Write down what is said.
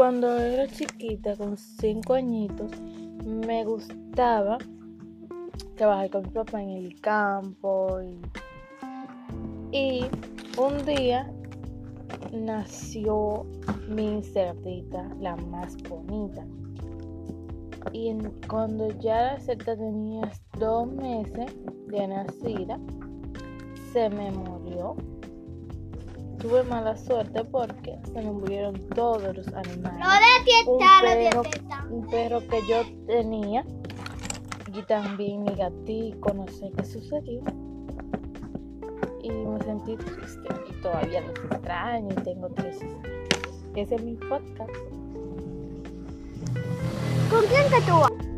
Cuando era chiquita, con cinco añitos, me gustaba trabajar con mi papá en el campo y, un día nació mi cerdita, la más bonita. Y cuando ya la cerda tenía dos meses de nacida, se me murió. Tuve mala suerte porque se me murieron todos los animales. No un, perro, un perro que yo tenía y también mi gatico, no sé qué sucedió. Y me sentí triste y todavía los extraño y tengo triste. Ese es mi podcast. ¿Con quién tú